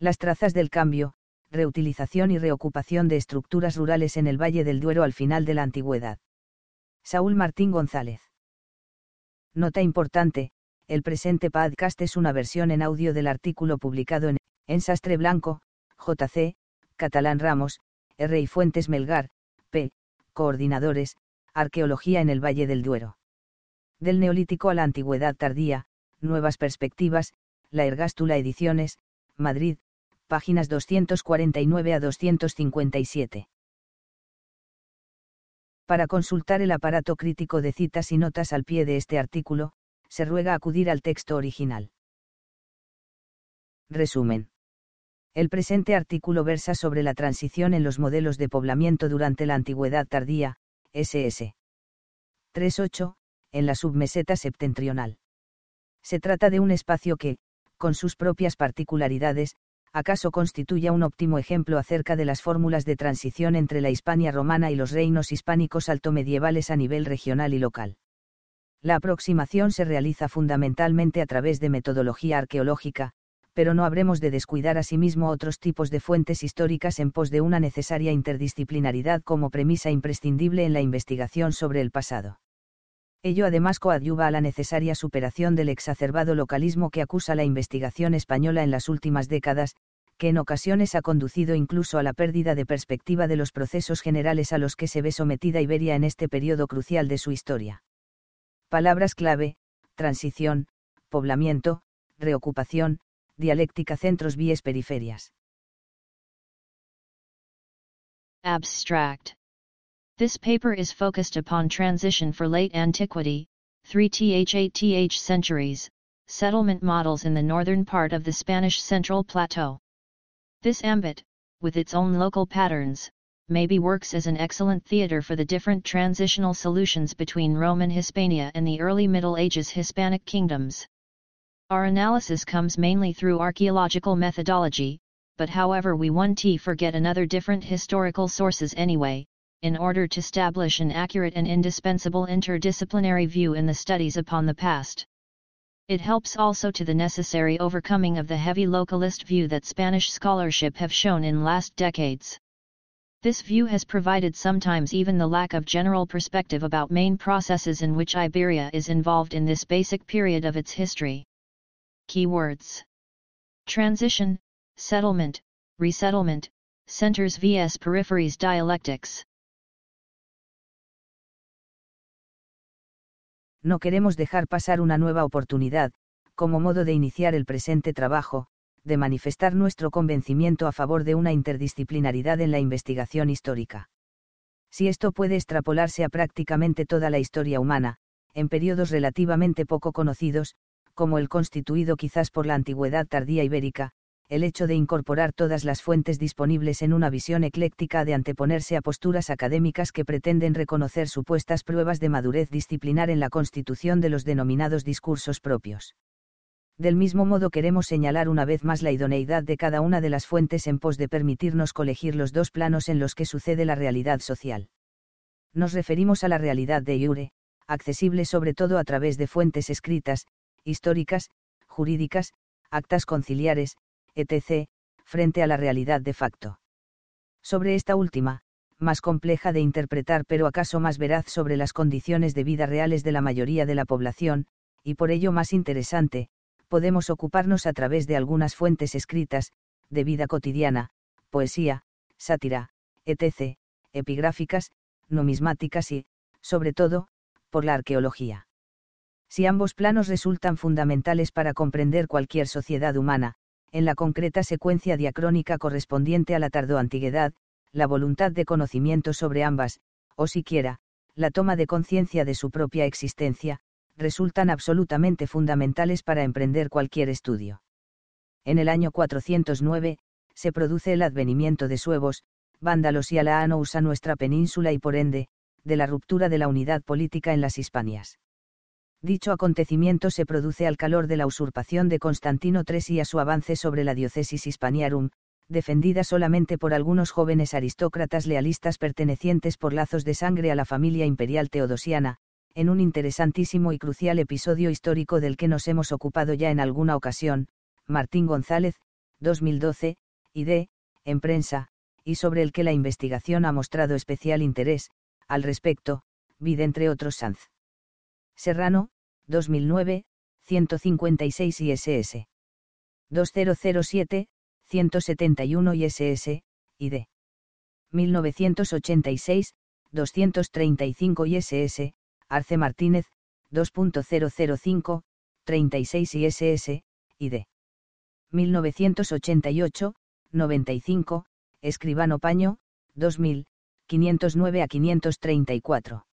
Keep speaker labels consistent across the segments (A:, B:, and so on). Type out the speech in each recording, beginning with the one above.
A: Las trazas del cambio, reutilización y reocupación de estructuras rurales en el Valle del Duero al final de la antigüedad. Saúl Martín González. Nota importante, el presente podcast es una versión en audio del artículo publicado en En Sastre Blanco, JC, Catalán Ramos, R. y Fuentes Melgar, P. Coordinadores, Arqueología en el Valle del Duero. Del Neolítico a la Antigüedad Tardía, Nuevas Perspectivas, La Ergástula Ediciones, Madrid, páginas 249 a 257. Para consultar el aparato crítico de citas y notas al pie de este artículo, se ruega acudir al texto original. Resumen. El presente artículo versa sobre la transición en los modelos de poblamiento durante la Antigüedad tardía, SS. 3.8, en la submeseta septentrional. Se trata de un espacio que, con sus propias particularidades, acaso constituya un óptimo ejemplo acerca de las fórmulas de transición entre la Hispania romana y los reinos hispánicos altomedievales a nivel regional y local. La aproximación se realiza fundamentalmente a través de metodología arqueológica, pero no habremos de descuidar asimismo otros tipos de fuentes históricas en pos de una necesaria interdisciplinaridad como premisa imprescindible en la investigación sobre el pasado. Ello además coadyuva a la necesaria superación del exacerbado localismo que acusa la investigación española en las últimas décadas, que en ocasiones ha conducido incluso a la pérdida de perspectiva de los procesos generales a los que se ve sometida Iberia en este periodo crucial de su historia. Palabras clave, transición, poblamiento, reocupación, dialéctica centros víes periferias.
B: Abstract This paper is focused upon transition for late antiquity, 3th-8th centuries, settlement models in the northern part of the Spanish Central Plateau. This ambit, with its own local patterns, maybe works as an excellent theater for the different transitional solutions between Roman Hispania and the early Middle Ages Hispanic kingdoms. Our analysis comes mainly through archaeological methodology, but however we one t forget another different historical sources anyway, in order to establish an accurate and indispensable interdisciplinary view in the studies upon the past. It helps also to the necessary overcoming of the heavy localist view that Spanish scholarship have shown in last decades. This view has provided sometimes even the lack of general perspective about main processes in which Iberia is involved in this basic period of its history. Keywords Transition, Settlement, Resettlement, Centers vs Peripheries Dialectics
A: no queremos dejar pasar una nueva oportunidad, como modo de iniciar el presente trabajo, de manifestar nuestro convencimiento a favor de una interdisciplinaridad en la investigación histórica. Si esto puede extrapolarse a prácticamente toda la historia humana, en periodos relativamente poco conocidos, como el constituido quizás por la antigüedad tardía ibérica, el hecho de incorporar todas las fuentes disponibles en una visión ecléctica de anteponerse a posturas académicas que pretenden reconocer supuestas pruebas de madurez disciplinar en la constitución de los denominados discursos propios. Del mismo modo queremos señalar una vez más la idoneidad de cada una de las fuentes en pos de permitirnos colegir los dos planos en los que sucede la realidad social. Nos referimos a la realidad de Iure, accesible sobre todo a través de fuentes escritas, históricas, jurídicas, actas conciliares, etc., frente a la realidad de facto. Sobre esta última, más compleja de interpretar pero acaso más veraz sobre las condiciones de vida reales de la mayoría de la población, y por ello más interesante, podemos ocuparnos a través de algunas fuentes escritas, de vida cotidiana, poesía, sátira, etc., epigráficas, numismáticas y, sobre todo, por la arqueología. Si ambos planos resultan fundamentales para comprender cualquier sociedad humana, en la concreta secuencia diacrónica correspondiente a la tardoantiguedad, la voluntad de conocimiento sobre ambas, o siquiera, la toma de conciencia de su propia existencia, resultan absolutamente fundamentales para emprender cualquier estudio. En el año 409, se produce el advenimiento de suevos, vándalos y alaanous a nuestra península y por ende, de la ruptura de la unidad política en las Hispanias. Dicho acontecimiento se produce al calor de la usurpación de Constantino III y a su avance sobre la diócesis hispaniarum, defendida solamente por algunos jóvenes aristócratas lealistas pertenecientes por lazos de sangre a la familia imperial teodosiana, en un interesantísimo y crucial episodio histórico del que nos hemos ocupado ya en alguna ocasión, Martín González, 2012, y D. En prensa, y sobre el que la investigación ha mostrado especial interés, al respecto, vid entre otros Sanz. Serrano, 2009, 156 ISS. 2007, 171 ISS, y D. 1986, 235 ISS, Arce Martínez, 2.005, 36 ISS, y D. 1988, 95, Escribano Paño, 2000, 509 a 534.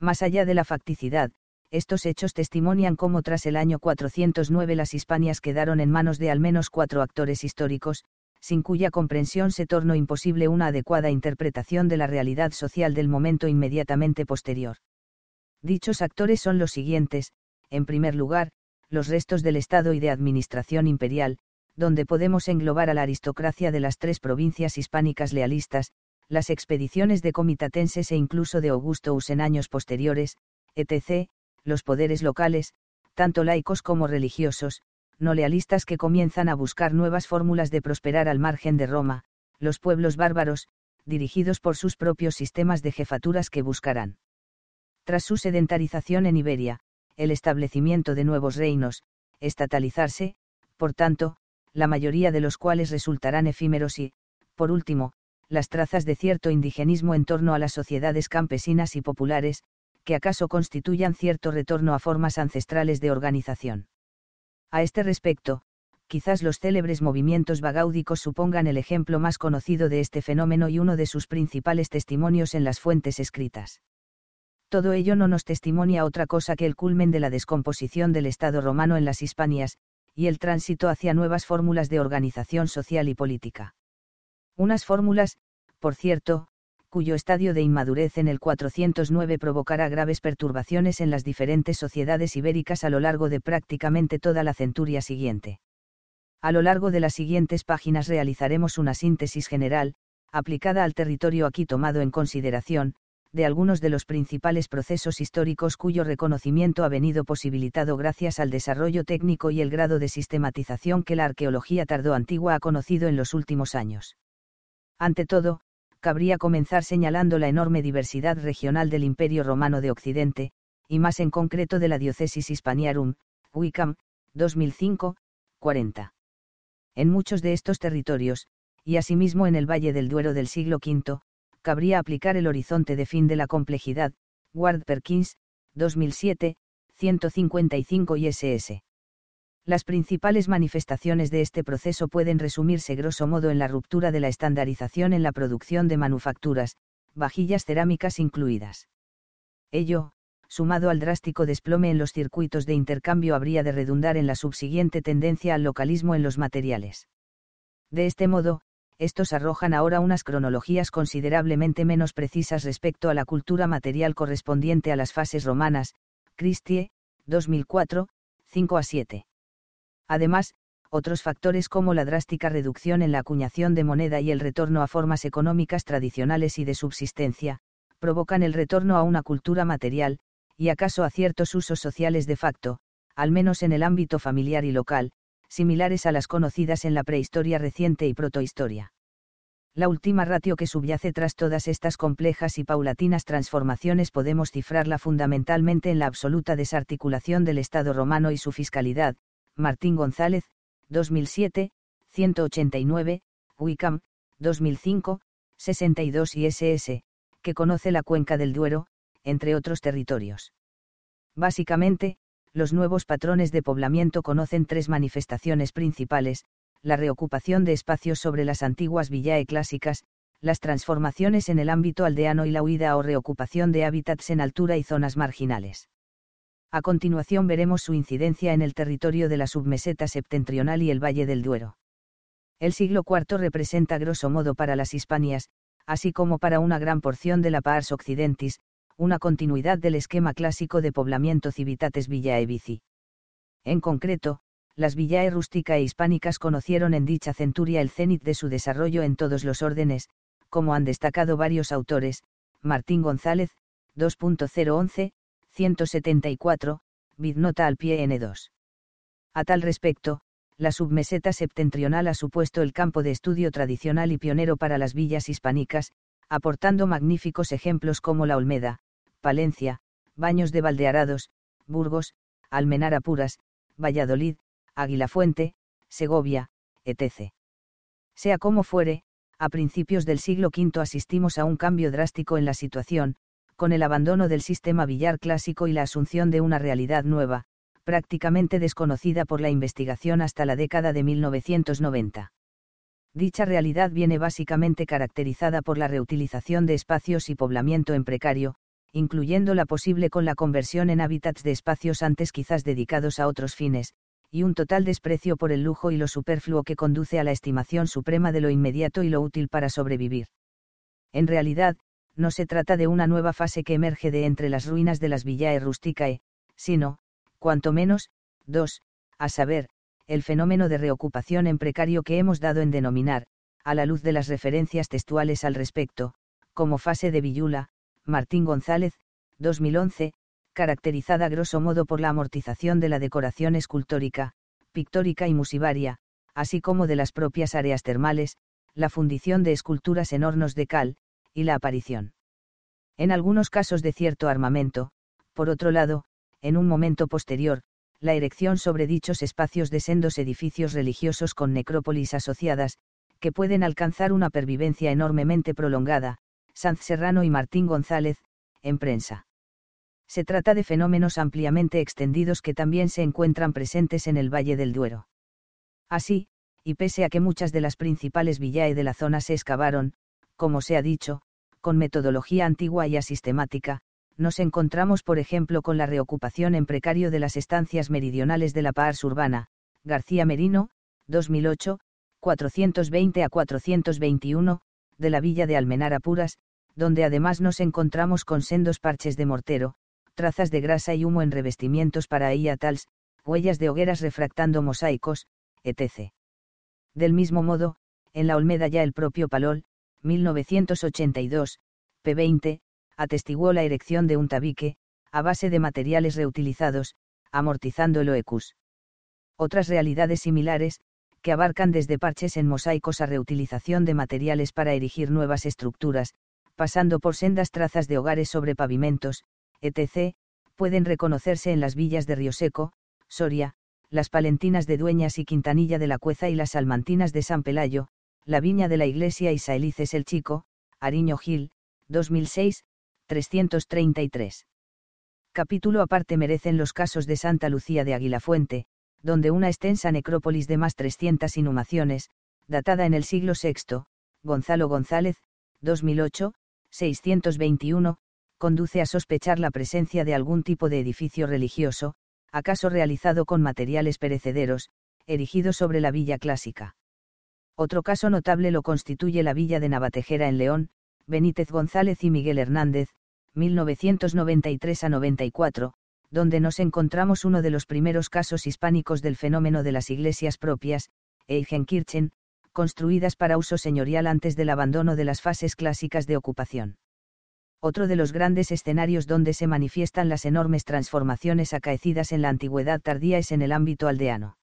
A: Más allá de la facticidad, estos hechos testimonian cómo tras el año 409 las Hispanias quedaron en manos de al menos cuatro actores históricos, sin cuya comprensión se tornó imposible una adecuada interpretación de la realidad social del momento inmediatamente posterior. Dichos actores son los siguientes, en primer lugar, los restos del Estado y de administración imperial, donde podemos englobar a la aristocracia de las tres provincias hispánicas lealistas, las expediciones de comitatenses e incluso de Augustus en años posteriores, etc., los poderes locales, tanto laicos como religiosos, no lealistas que comienzan a buscar nuevas fórmulas de prosperar al margen de Roma, los pueblos bárbaros, dirigidos por sus propios sistemas de jefaturas que buscarán. Tras su sedentarización en Iberia, el establecimiento de nuevos reinos, estatalizarse, por tanto, la mayoría de los cuales resultarán efímeros y, por último, las trazas de cierto indigenismo en torno a las sociedades campesinas y populares, que acaso constituyan cierto retorno a formas ancestrales de organización. A este respecto, quizás los célebres movimientos vagáudicos supongan el ejemplo más conocido de este fenómeno y uno de sus principales testimonios en las fuentes escritas. Todo ello no nos testimonia otra cosa que el culmen de la descomposición del Estado romano en las Hispanias, y el tránsito hacia nuevas fórmulas de organización social y política. Unas fórmulas, por cierto, cuyo estadio de inmadurez en el 409 provocará graves perturbaciones en las diferentes sociedades ibéricas a lo largo de prácticamente toda la centuria siguiente. A lo largo de las siguientes páginas realizaremos una síntesis general, aplicada al territorio aquí tomado en consideración, de algunos de los principales procesos históricos cuyo reconocimiento ha venido posibilitado gracias al desarrollo técnico y el grado de sistematización que la arqueología tardó antigua ha conocido en los últimos años. Ante todo, cabría comenzar señalando la enorme diversidad regional del Imperio Romano de Occidente, y más en concreto de la diócesis Hispaniarum, Wickham, 2005, 40. En muchos de estos territorios, y asimismo en el Valle del Duero del siglo V, cabría aplicar el horizonte de fin de la complejidad, Ward Perkins, 2007, 155 ISS. Las principales manifestaciones de este proceso pueden resumirse grosso modo en la ruptura de la estandarización en la producción de manufacturas, vajillas cerámicas incluidas. Ello, sumado al drástico desplome en los circuitos de intercambio, habría de redundar en la subsiguiente tendencia al localismo en los materiales. De este modo, estos arrojan ahora unas cronologías considerablemente menos precisas respecto a la cultura material correspondiente a las fases romanas, Christie, 2004, 5 a 7. Además, otros factores como la drástica reducción en la acuñación de moneda y el retorno a formas económicas tradicionales y de subsistencia, provocan el retorno a una cultura material, y acaso a ciertos usos sociales de facto, al menos en el ámbito familiar y local, similares a las conocidas en la prehistoria reciente y protohistoria. La última ratio que subyace tras todas estas complejas y paulatinas transformaciones podemos cifrarla fundamentalmente en la absoluta desarticulación del Estado romano y su fiscalidad, Martín González, 2007, 189, Wickham, 2005, 62 y SS, que conoce la cuenca del Duero, entre otros territorios. Básicamente, los nuevos patrones de poblamiento conocen tres manifestaciones principales, la reocupación de espacios sobre las antiguas villae clásicas, las transformaciones en el ámbito aldeano y la huida o reocupación de hábitats en altura y zonas marginales. A continuación veremos su incidencia en el territorio de la submeseta septentrional y el Valle del Duero. El siglo IV representa grosso modo para las Hispanias, así como para una gran porción de la Pars Occidentis, una continuidad del esquema clásico de poblamiento civitates villae vici. En concreto, las villae rústica e hispánicas conocieron en dicha centuria el cenit de su desarrollo en todos los órdenes, como han destacado varios autores, Martín González, 2.011, 174, Vidnota al pie N2. A tal respecto, la submeseta septentrional ha supuesto el campo de estudio tradicional y pionero para las villas hispánicas, aportando magníficos ejemplos como la Olmeda, Palencia, Baños de Valdearados, Burgos, Almenara Puras, Valladolid, Aguilafuente, Segovia, etc. Sea como fuere, a principios del siglo V asistimos a un cambio drástico en la situación, con el abandono del sistema billar clásico y la asunción de una realidad nueva, prácticamente desconocida por la investigación hasta la década de 1990. Dicha realidad viene básicamente caracterizada por la reutilización de espacios y poblamiento en precario, incluyendo la posible con la conversión en hábitats de espacios antes quizás dedicados a otros fines, y un total desprecio por el lujo y lo superfluo que conduce a la estimación suprema de lo inmediato y lo útil para sobrevivir. En realidad, no se trata de una nueva fase que emerge de entre las ruinas de las villae rusticae, sino, cuanto menos, dos, a saber, el fenómeno de reocupación en precario que hemos dado en denominar, a la luz de las referencias textuales al respecto, como fase de Villula, Martín González, 2011, caracterizada grosso modo por la amortización de la decoración escultórica, pictórica y musivaria, así como de las propias áreas termales, la fundición de esculturas en hornos de cal, y la aparición. En algunos casos de cierto armamento, por otro lado, en un momento posterior, la erección sobre dichos espacios de sendos edificios religiosos con necrópolis asociadas, que pueden alcanzar una pervivencia enormemente prolongada, Sanz Serrano y Martín González, en prensa. Se trata de fenómenos ampliamente extendidos que también se encuentran presentes en el Valle del Duero. Así, y pese a que muchas de las principales villae de la zona se excavaron, como se ha dicho, con metodología antigua y asistemática, nos encontramos por ejemplo con la reocupación en precario de las estancias meridionales de la Pars urbana, García Merino, 2008, 420 a 421, de la villa de Almenara Puras, donde además nos encontramos con sendos parches de mortero, trazas de grasa y humo en revestimientos para tals, huellas de hogueras refractando mosaicos, etc. Del mismo modo, en la Olmeda ya el propio Palol, 1982, p20, atestiguó la erección de un tabique, a base de materiales reutilizados, amortizando el OECUS. Otras realidades similares, que abarcan desde parches en mosaicos a reutilización de materiales para erigir nuevas estructuras, pasando por sendas trazas de hogares sobre pavimentos, etc., pueden reconocerse en las villas de Rioseco, Soria, las palentinas de Dueñas y Quintanilla de la Cueza y las salmantinas de San Pelayo, la Viña de la Iglesia y Saelices el Chico, Ariño Gil, 2006, 333. Capítulo aparte merecen los casos de Santa Lucía de Aguilafuente, donde una extensa necrópolis de más 300 inhumaciones, datada en el siglo VI, Gonzalo González, 2008, 621, conduce a sospechar la presencia de algún tipo de edificio religioso, acaso realizado con materiales perecederos, erigido sobre la villa clásica. Otro caso notable lo constituye la villa de Navatejera en León, Benítez González y Miguel Hernández, 1993 a 94, donde nos encontramos uno de los primeros casos hispánicos del fenómeno de las iglesias propias, Eigenkirchen, construidas para uso señorial antes del abandono de las fases clásicas de ocupación. Otro de los grandes escenarios donde se manifiestan las enormes transformaciones acaecidas en la antigüedad tardía es en el ámbito aldeano.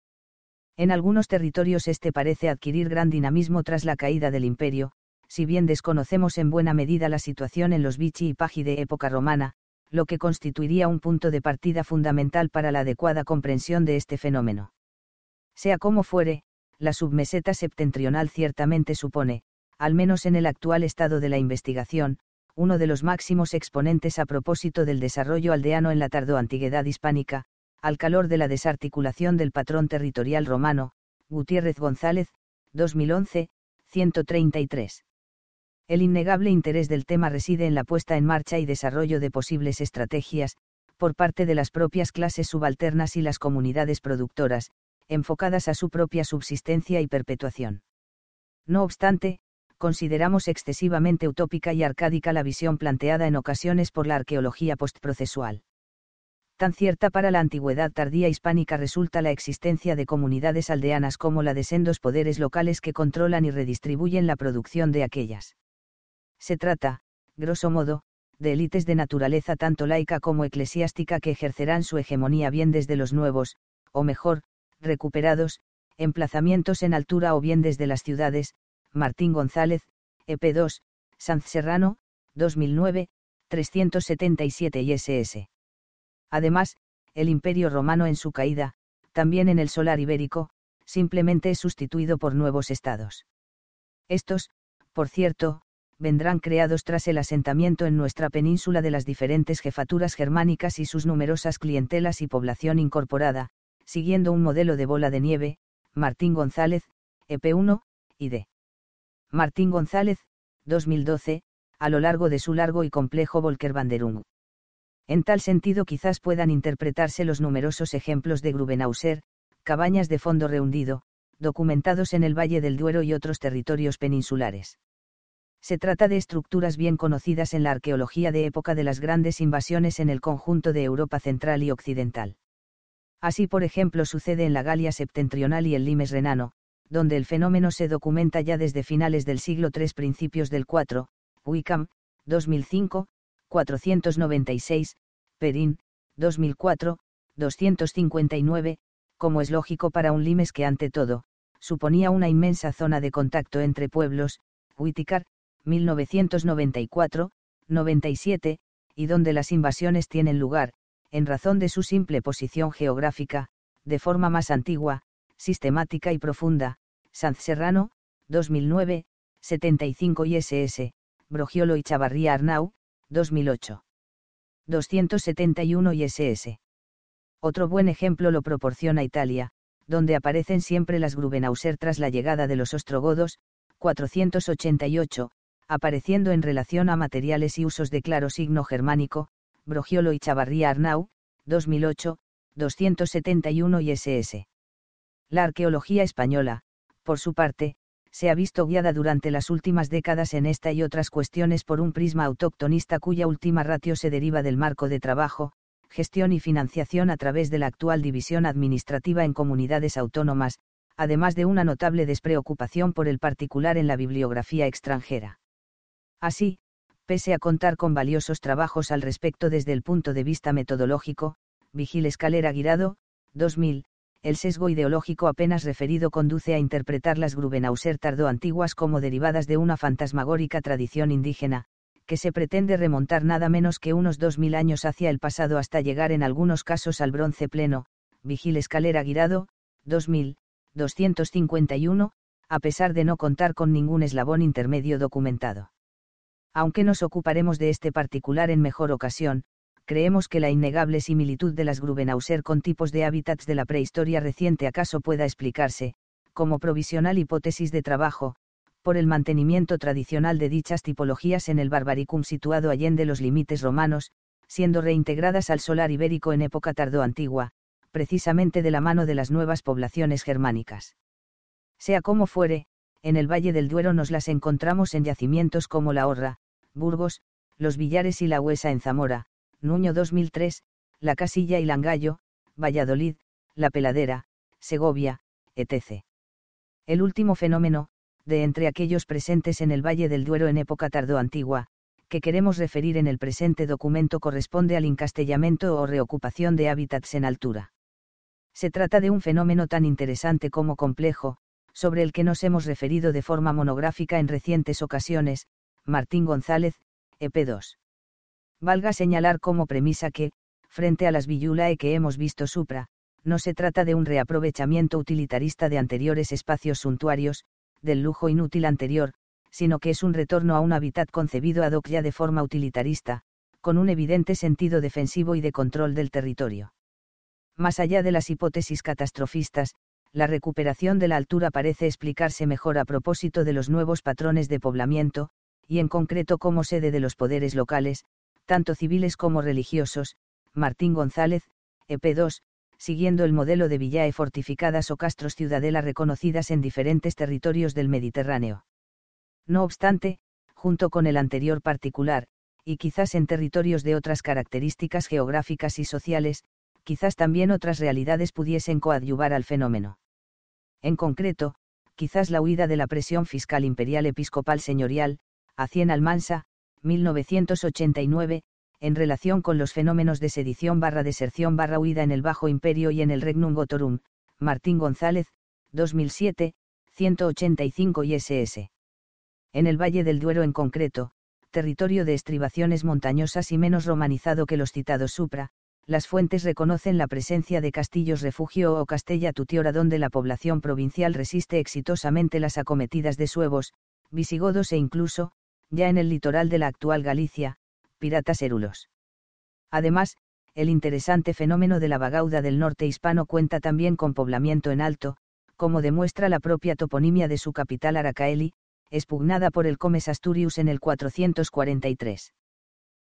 A: En algunos territorios este parece adquirir gran dinamismo tras la caída del imperio, si bien desconocemos en buena medida la situación en los Vichy y Pagi de época romana, lo que constituiría un punto de partida fundamental para la adecuada comprensión de este fenómeno. Sea como fuere, la submeseta septentrional ciertamente supone, al menos en el actual estado de la investigación, uno de los máximos exponentes a propósito del desarrollo aldeano en la tardoantigüedad hispánica, al calor de la desarticulación del patrón territorial romano, Gutiérrez González, 2011, 133. El innegable interés del tema reside en la puesta en marcha y desarrollo de posibles estrategias, por parte de las propias clases subalternas y las comunidades productoras, enfocadas a su propia subsistencia y perpetuación. No obstante, consideramos excesivamente utópica y arcádica la visión planteada en ocasiones por la arqueología postprocesual tan cierta para la antigüedad tardía hispánica resulta la existencia de comunidades aldeanas como la de sendos poderes locales que controlan y redistribuyen la producción de aquellas. Se trata, grosso modo, de élites de naturaleza tanto laica como eclesiástica que ejercerán su hegemonía bien desde los nuevos, o mejor, recuperados, emplazamientos en altura o bien desde las ciudades, Martín González, EP2, Sanz Serrano, 2009, 377 ISS. Además, el Imperio Romano en su caída, también en el solar ibérico, simplemente es sustituido por nuevos estados. Estos, por cierto, vendrán creados tras el asentamiento en nuestra península de las diferentes jefaturas germánicas y sus numerosas clientelas y población incorporada, siguiendo un modelo de bola de nieve, Martín González, EP1, y de Martín González, 2012, a lo largo de su largo y complejo Volkerwanderung. En tal sentido quizás puedan interpretarse los numerosos ejemplos de Grubenhauser, cabañas de fondo rehundido, documentados en el Valle del Duero y otros territorios peninsulares. Se trata de estructuras bien conocidas en la arqueología de época de las grandes invasiones en el conjunto de Europa central y occidental. Así por ejemplo sucede en la Galia septentrional y el Limes renano, donde el fenómeno se documenta ya desde finales del siglo III principios del IV, Wickham, 2005, 496, Perin, 2004, 259, como es lógico para un limes que ante todo, suponía una inmensa zona de contacto entre pueblos, Whitaker, 1994, 97, y donde las invasiones tienen lugar, en razón de su simple posición geográfica, de forma más antigua, sistemática y profunda, Sanz Serrano, 2009, 75 ISS, Brogiolo y Chavarría Arnau, 2008. 271 ISS. Otro buen ejemplo lo proporciona Italia, donde aparecen siempre las Grubenhauser tras la llegada de los ostrogodos, 488, apareciendo en relación a materiales y usos de claro signo germánico, Brogiolo y Chavarría Arnau, 2008, 271 ISS. La arqueología española, por su parte, se ha visto guiada durante las últimas décadas en esta y otras cuestiones por un prisma autoctonista cuya última ratio se deriva del marco de trabajo, gestión y financiación a través de la actual división administrativa en comunidades autónomas, además de una notable despreocupación por el particular en la bibliografía extranjera. Así, pese a contar con valiosos trabajos al respecto desde el punto de vista metodológico, Vigil Escalera Guirado, 2000, el sesgo ideológico apenas referido conduce a interpretar las Grubenhauser tardoantiguas como derivadas de una fantasmagórica tradición indígena, que se pretende remontar nada menos que unos 2000 años hacia el pasado hasta llegar en algunos casos al bronce pleno, Vigil Escalera Guirado, 2000, 251, a pesar de no contar con ningún eslabón intermedio documentado. Aunque nos ocuparemos de este particular en mejor ocasión, creemos que la innegable similitud de las Grubenhauser con tipos de hábitats de la prehistoria reciente acaso pueda explicarse, como provisional hipótesis de trabajo, por el mantenimiento tradicional de dichas tipologías en el Barbaricum situado allende los límites romanos, siendo reintegradas al solar ibérico en época tardoantigua, precisamente de la mano de las nuevas poblaciones germánicas. Sea como fuere, en el Valle del Duero nos las encontramos en yacimientos como La Horra, Burgos, Los Villares y La Huesa en Zamora, Nuño 2003, La Casilla y Langallo, Valladolid, La Peladera, Segovia, etc. El último fenómeno, de entre aquellos presentes en el Valle del Duero en época tardoantigua, que queremos referir en el presente documento corresponde al encastellamiento o reocupación de hábitats en altura. Se trata de un fenómeno tan interesante como complejo, sobre el que nos hemos referido de forma monográfica en recientes ocasiones, Martín González, EP2. Valga señalar como premisa que, frente a las Villulae que hemos visto supra, no se trata de un reaprovechamiento utilitarista de anteriores espacios suntuarios, del lujo inútil anterior, sino que es un retorno a un hábitat concebido ad hoc ya de forma utilitarista, con un evidente sentido defensivo y de control del territorio. Más allá de las hipótesis catastrofistas, la recuperación de la altura parece explicarse mejor a propósito de los nuevos patrones de poblamiento, y en concreto como sede de los poderes locales, tanto civiles como religiosos, Martín González, EP2, siguiendo el modelo de villae fortificadas o castros ciudadela reconocidas en diferentes territorios del Mediterráneo. No obstante, junto con el anterior particular, y quizás en territorios de otras características geográficas y sociales, quizás también otras realidades pudiesen coadyuvar al fenómeno. En concreto, quizás la huida de la presión fiscal imperial episcopal señorial, a Cien Almansa, 1989, en relación con los fenómenos de sedición barra deserción barra huida en el Bajo Imperio y en el Regnum Gotorum, Martín González, 2007, 185 ISS. En el Valle del Duero en concreto, territorio de estribaciones montañosas y menos romanizado que los citados supra, las fuentes reconocen la presencia de castillos refugio o castella tutiora donde la población provincial resiste exitosamente las acometidas de suevos, visigodos e incluso, ya en el litoral de la actual Galicia, piratas érulos. Además, el interesante fenómeno de la vagauda del norte hispano cuenta también con poblamiento en alto, como demuestra la propia toponimia de su capital Aracaeli, expugnada por el Comes Asturius en el 443.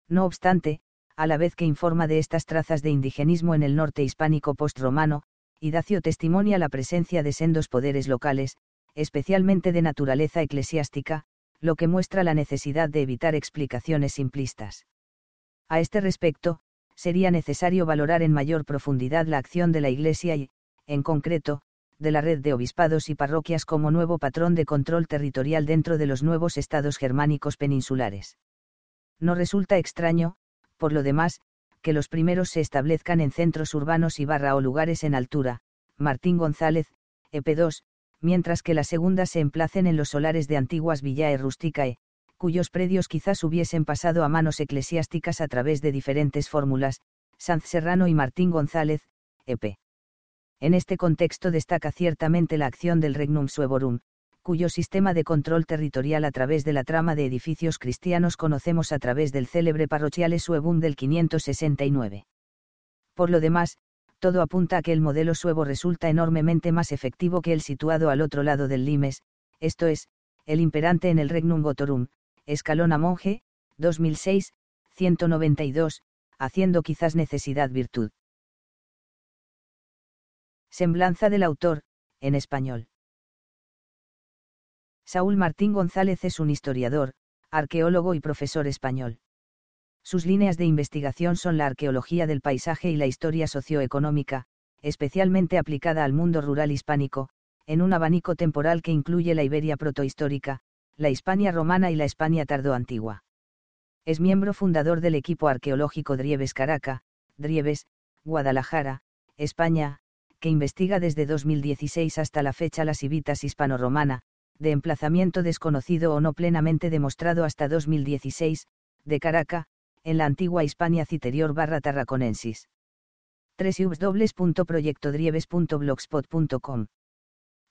A: No obstante, a la vez que informa de estas trazas de indigenismo en el norte hispánico postromano, Idacio testimonia la presencia de sendos poderes locales, especialmente de naturaleza eclesiástica, lo que muestra la necesidad de evitar explicaciones simplistas. A este respecto, sería necesario valorar en mayor profundidad la acción de la Iglesia y, en concreto, de la red de obispados y parroquias como nuevo patrón de control territorial dentro de los nuevos estados germánicos peninsulares. No resulta extraño, por lo demás, que los primeros se establezcan en centros urbanos y barra o lugares en altura, Martín González, EP2, mientras que las segundas se emplacen en los solares de antiguas villae rusticae, cuyos predios quizás hubiesen pasado a manos eclesiásticas a través de diferentes fórmulas, Sanz Serrano y Martín González, EP. En este contexto destaca ciertamente la acción del Regnum Suevorum, cuyo sistema de control territorial a través de la trama de edificios cristianos conocemos a través del célebre Parrochiale Suevum del 569. Por lo demás, todo apunta a que el modelo suevo resulta enormemente más efectivo que el situado al otro lado del limes, esto es, el imperante en el Regnum Gotorum, Escalona Monje, 2006, 192, haciendo quizás necesidad virtud. Semblanza del autor, en español. Saúl Martín González es un historiador, arqueólogo y profesor español. Sus líneas de investigación son la arqueología del paisaje y la historia socioeconómica, especialmente aplicada al mundo rural hispánico, en un abanico temporal que incluye la Iberia protohistórica, la Hispania romana y la España tardoantigua. Es miembro fundador del equipo arqueológico Drieves Caraca, Drieves, Guadalajara, España, que investiga desde 2016 hasta la fecha la civitas hispano-romana, de emplazamiento desconocido o no plenamente demostrado hasta 2016, de Caraca, en la antigua Hispania Citerior barra Tarraconensis. www.proyectodrieves.blogspot.com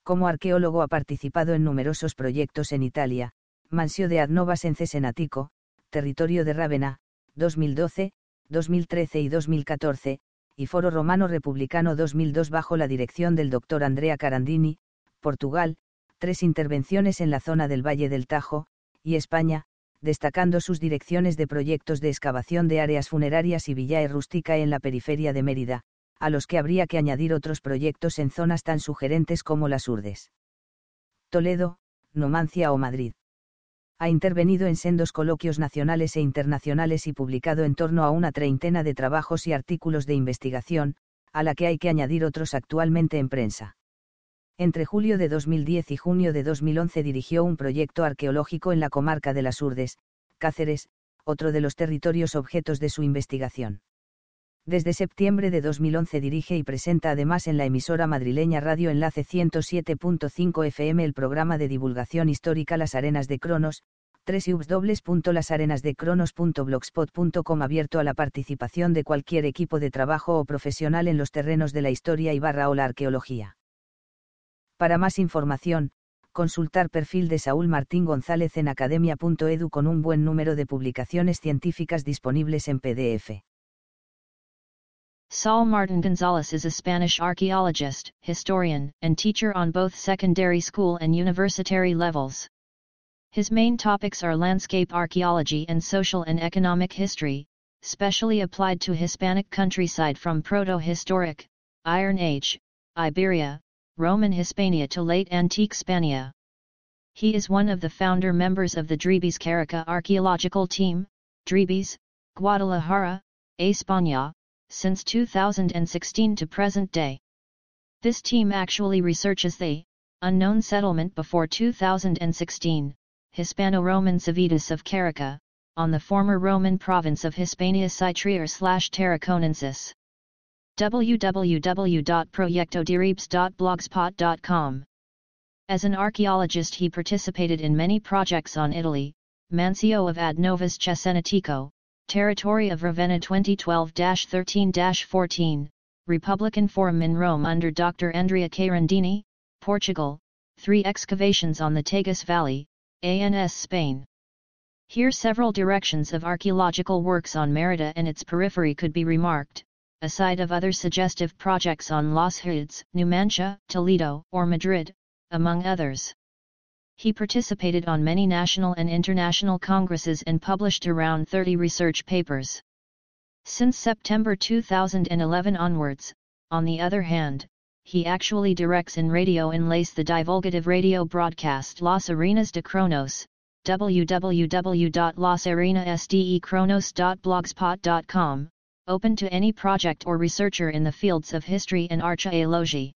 A: Como arqueólogo ha participado en numerosos proyectos en Italia, Mansio de Adnovas en Cesenatico, Territorio de Rávena, 2012, 2013 y 2014, y Foro Romano Republicano 2002 bajo la dirección del Dr. Andrea Carandini, Portugal, tres intervenciones en la zona del Valle del Tajo, y España, destacando sus direcciones de proyectos de excavación de áreas funerarias y villae rústica en la periferia de Mérida, a los que habría que añadir otros proyectos en zonas tan sugerentes como las Urdes. Toledo, Numancia o Madrid. Ha intervenido en sendos coloquios nacionales e internacionales y publicado en torno a una treintena de trabajos y artículos de investigación, a la que hay que añadir otros actualmente en prensa. Entre julio de 2010 y junio de 2011 dirigió un proyecto arqueológico en la comarca de las Urdes, Cáceres, otro de los territorios objetos de su investigación. Desde septiembre de 2011 dirige y presenta además en la emisora madrileña Radio Enlace 107.5 FM el programa de divulgación histórica Las Arenas de Cronos, www.lasarenasdecronos.blogspot.com abierto a la participación de cualquier equipo de trabajo o profesional en los terrenos de la historia y barra o la arqueología. Para más información, consultar perfil de Saúl Martín González en academia.edu con un buen número de publicaciones científicas disponibles en PDF.
B: Saul Martin Gonzalez is a Spanish archaeologist, historian, and teacher on both secondary school and university levels. His main topics are landscape archaeology and social and economic history, specially applied to Hispanic countryside from Proto-Historic, Iron Age, Iberia, Roman Hispania to late antique Spania. He is one of the founder members of the Drebes Caraca archaeological team, Drebes, Guadalajara, España, since 2016 to present day. This team actually researches the unknown settlement before 2016, Hispano-Roman Civitas of Caraca, on the former Roman province of Hispania Citrier slash Tarraconensis. www.proyectodiribes.blogspot.com. As an archaeologist he participated in many projects on Italy, Mancio of Ad Novus Cesenatico, Territory of Ravenna 2012-13-14, Republican Forum in Rome under Dr. Andrea Carandini, Portugal, three excavations on the Tagus Valley, ANS Spain. Here several directions of archaeological works on Merida and its periphery could be remarked, aside of other suggestive projects on Los Hudes, Numancia, Toledo, or Madrid, among others. He participated on many national and international congresses and published around 30 research papers. Since September 2011 onwards, on the other hand, he actually directs in radio enlace the divulgative radio broadcast Las Arenas de Cronos, www.lasarenasdecronos.blogspot.com, open to any project or researcher in the fields of history and archaeology.